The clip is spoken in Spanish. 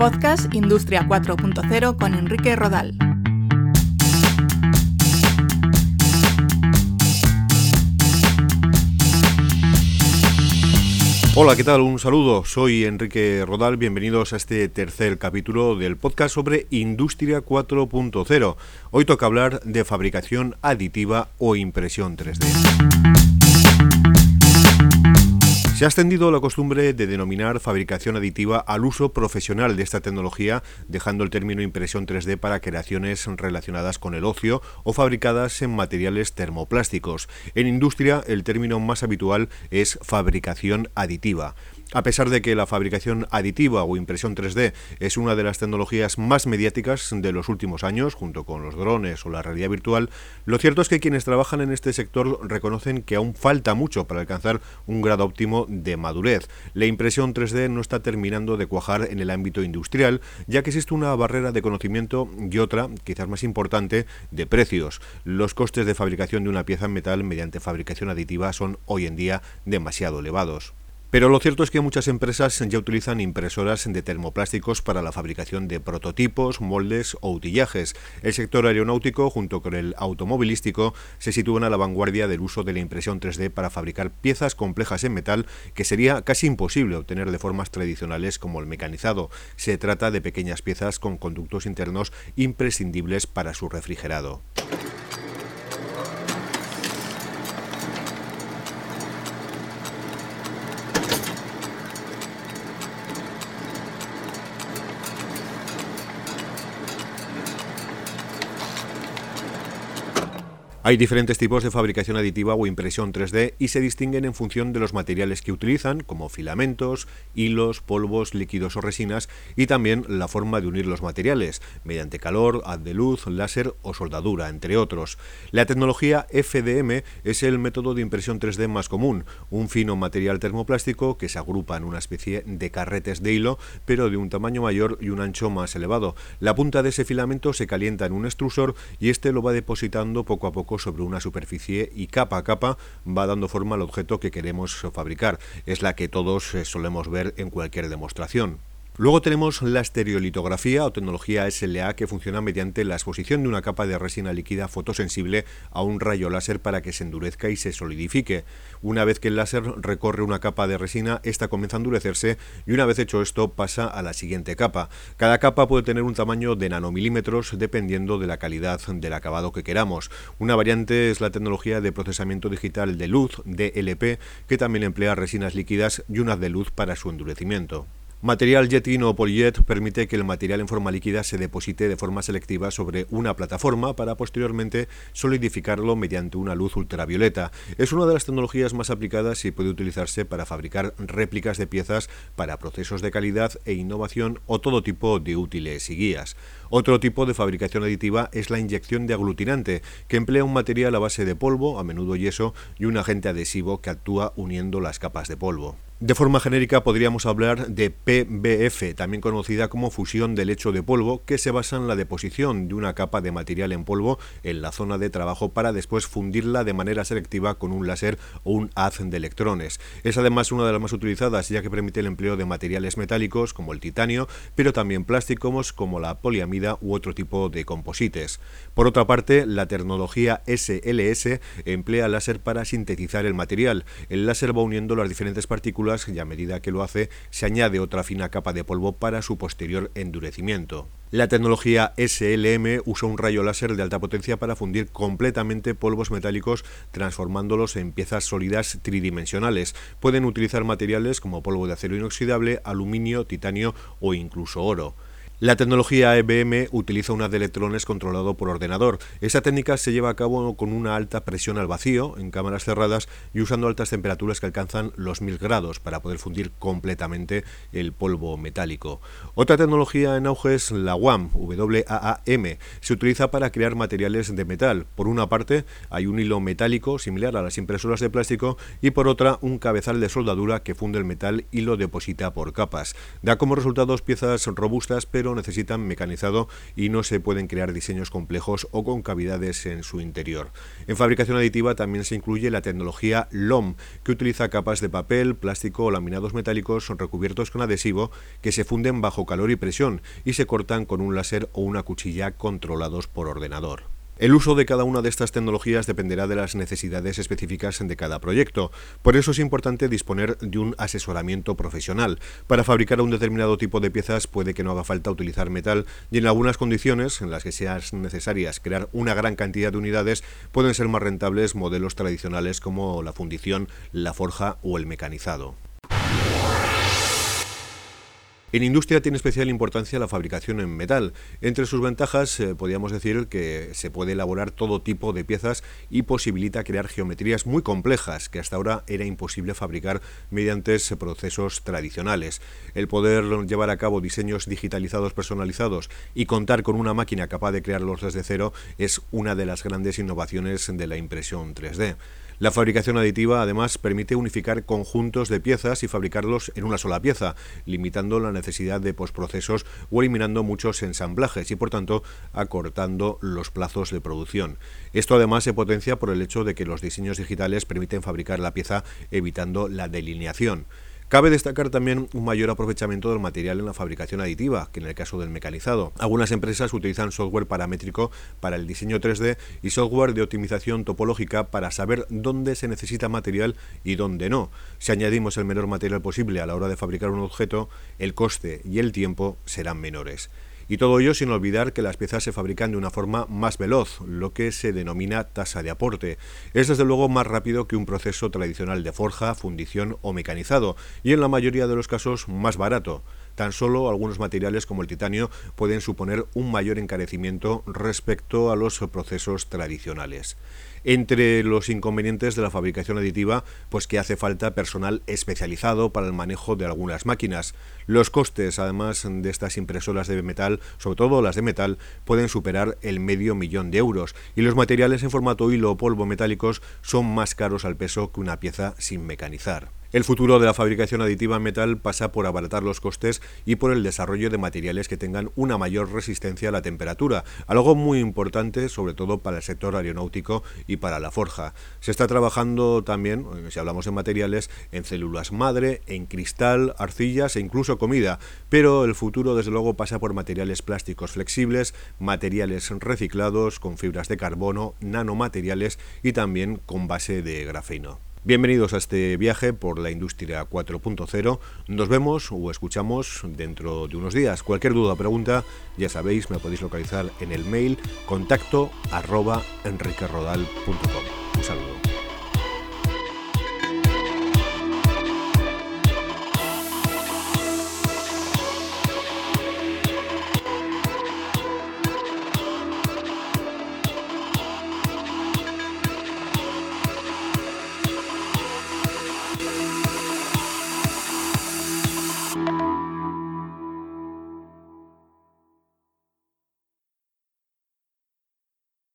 Podcast Industria 4.0 con Enrique Rodal. Hola, ¿qué tal? Un saludo. Soy Enrique Rodal. Bienvenidos a este tercer capítulo del podcast sobre Industria 4.0. Hoy toca hablar de fabricación aditiva o impresión 3D. Se ha extendido la costumbre de denominar fabricación aditiva al uso profesional de esta tecnología, dejando el término impresión 3D para creaciones relacionadas con el ocio o fabricadas en materiales termoplásticos. En industria, el término más habitual es fabricación aditiva. A pesar de que la fabricación aditiva o impresión 3D es una de las tecnologías más mediáticas de los últimos años, junto con los drones o la realidad virtual, lo cierto es que quienes trabajan en este sector reconocen que aún falta mucho para alcanzar un grado óptimo de madurez. La impresión 3D no está terminando de cuajar en el ámbito industrial, ya que existe una barrera de conocimiento y otra, quizás más importante, de precios. Los costes de fabricación de una pieza en metal mediante fabricación aditiva son hoy en día demasiado elevados. Pero lo cierto es que muchas empresas ya utilizan impresoras de termoplásticos para la fabricación de prototipos, moldes o utillajes. El sector aeronáutico, junto con el automovilístico, se sitúan a la vanguardia del uso de la impresión 3D para fabricar piezas complejas en metal que sería casi imposible obtener de formas tradicionales como el mecanizado. Se trata de pequeñas piezas con conductos internos imprescindibles para su refrigerado. Hay diferentes tipos de fabricación aditiva o impresión 3D y se distinguen en función de los materiales que utilizan, como filamentos, hilos, polvos, líquidos o resinas, y también la forma de unir los materiales, mediante calor, haz de luz, láser o soldadura, entre otros. La tecnología FDM es el método de impresión 3D más común, un fino material termoplástico que se agrupa en una especie de carretes de hilo, pero de un tamaño mayor y un ancho más elevado. La punta de ese filamento se calienta en un extrusor y este lo va depositando poco a poco sobre una superficie y capa a capa va dando forma al objeto que queremos fabricar. Es la que todos eh, solemos ver en cualquier demostración. Luego tenemos la estereolitografía o tecnología SLA que funciona mediante la exposición de una capa de resina líquida fotosensible a un rayo láser para que se endurezca y se solidifique. Una vez que el láser recorre una capa de resina, esta comienza a endurecerse y una vez hecho esto pasa a la siguiente capa. Cada capa puede tener un tamaño de nanomilímetros dependiendo de la calidad del acabado que queramos. Una variante es la tecnología de procesamiento digital de luz, DLP, que también emplea resinas líquidas y unas de luz para su endurecimiento. Material Jetin o Polyjet permite que el material en forma líquida se deposite de forma selectiva sobre una plataforma para posteriormente solidificarlo mediante una luz ultravioleta. Es una de las tecnologías más aplicadas y puede utilizarse para fabricar réplicas de piezas para procesos de calidad e innovación o todo tipo de útiles y guías. Otro tipo de fabricación aditiva es la inyección de aglutinante, que emplea un material a base de polvo, a menudo yeso, y un agente adhesivo que actúa uniendo las capas de polvo. De forma genérica podríamos hablar de PBF, también conocida como fusión de lecho de polvo, que se basa en la deposición de una capa de material en polvo en la zona de trabajo para después fundirla de manera selectiva con un láser o un haz de electrones. Es además una de las más utilizadas ya que permite el empleo de materiales metálicos como el titanio, pero también plásticos como la poliamida u otro tipo de composites. Por otra parte, la tecnología SLS emplea láser para sintetizar el material. El láser va uniendo las diferentes partículas y a medida que lo hace se añade otra fina capa de polvo para su posterior endurecimiento. La tecnología SLM usa un rayo láser de alta potencia para fundir completamente polvos metálicos transformándolos en piezas sólidas tridimensionales. Pueden utilizar materiales como polvo de acero inoxidable, aluminio, titanio o incluso oro. La tecnología EBM utiliza un haz de electrones controlado por ordenador. Esa técnica se lleva a cabo con una alta presión al vacío, en cámaras cerradas y usando altas temperaturas que alcanzan los 1000 grados para poder fundir completamente el polvo metálico. Otra tecnología en auge es la WAM, WAAM. Se utiliza para crear materiales de metal. Por una parte, hay un hilo metálico similar a las impresoras de plástico y por otra, un cabezal de soldadura que funde el metal y lo deposita por capas. Da como resultados piezas robustas pero necesitan mecanizado y no se pueden crear diseños complejos o con cavidades en su interior. En fabricación aditiva también se incluye la tecnología LOM, que utiliza capas de papel, plástico o laminados metálicos recubiertos con adhesivo que se funden bajo calor y presión y se cortan con un láser o una cuchilla controlados por ordenador. El uso de cada una de estas tecnologías dependerá de las necesidades específicas de cada proyecto. Por eso es importante disponer de un asesoramiento profesional. Para fabricar un determinado tipo de piezas puede que no haga falta utilizar metal y en algunas condiciones en las que sean necesarias crear una gran cantidad de unidades pueden ser más rentables modelos tradicionales como la fundición, la forja o el mecanizado. En industria tiene especial importancia la fabricación en metal. Entre sus ventajas eh, podríamos decir que se puede elaborar todo tipo de piezas y posibilita crear geometrías muy complejas que hasta ahora era imposible fabricar mediante procesos tradicionales. El poder llevar a cabo diseños digitalizados personalizados y contar con una máquina capaz de crearlos desde cero es una de las grandes innovaciones de la impresión 3D. La fabricación aditiva además permite unificar conjuntos de piezas y fabricarlos en una sola pieza, limitando la necesidad de postprocesos o eliminando muchos ensamblajes y por tanto acortando los plazos de producción. Esto además se potencia por el hecho de que los diseños digitales permiten fabricar la pieza evitando la delineación. Cabe destacar también un mayor aprovechamiento del material en la fabricación aditiva, que en el caso del mecanizado. Algunas empresas utilizan software paramétrico para el diseño 3D y software de optimización topológica para saber dónde se necesita material y dónde no. Si añadimos el menor material posible a la hora de fabricar un objeto, el coste y el tiempo serán menores. Y todo ello sin olvidar que las piezas se fabrican de una forma más veloz, lo que se denomina tasa de aporte. Es desde luego más rápido que un proceso tradicional de forja, fundición o mecanizado, y en la mayoría de los casos más barato. Tan solo algunos materiales como el titanio pueden suponer un mayor encarecimiento respecto a los procesos tradicionales. Entre los inconvenientes de la fabricación aditiva, pues que hace falta personal especializado para el manejo de algunas máquinas. Los costes, además de estas impresoras de metal, sobre todo las de metal, pueden superar el medio millón de euros y los materiales en formato hilo o polvo metálicos son más caros al peso que una pieza sin mecanizar. El futuro de la fabricación aditiva en metal pasa por abaratar los costes y por el desarrollo de materiales que tengan una mayor resistencia a la temperatura, algo muy importante sobre todo para el sector aeronáutico y para la forja. Se está trabajando también, si hablamos de materiales, en células madre, en cristal, arcillas e incluso comida, pero el futuro desde luego pasa por materiales plásticos flexibles, materiales reciclados con fibras de carbono, nanomateriales y también con base de grafeno. Bienvenidos a este viaje por la industria 4.0. Nos vemos o escuchamos dentro de unos días. Cualquier duda o pregunta, ya sabéis, me podéis localizar en el mail contacto arroba. Un saludo.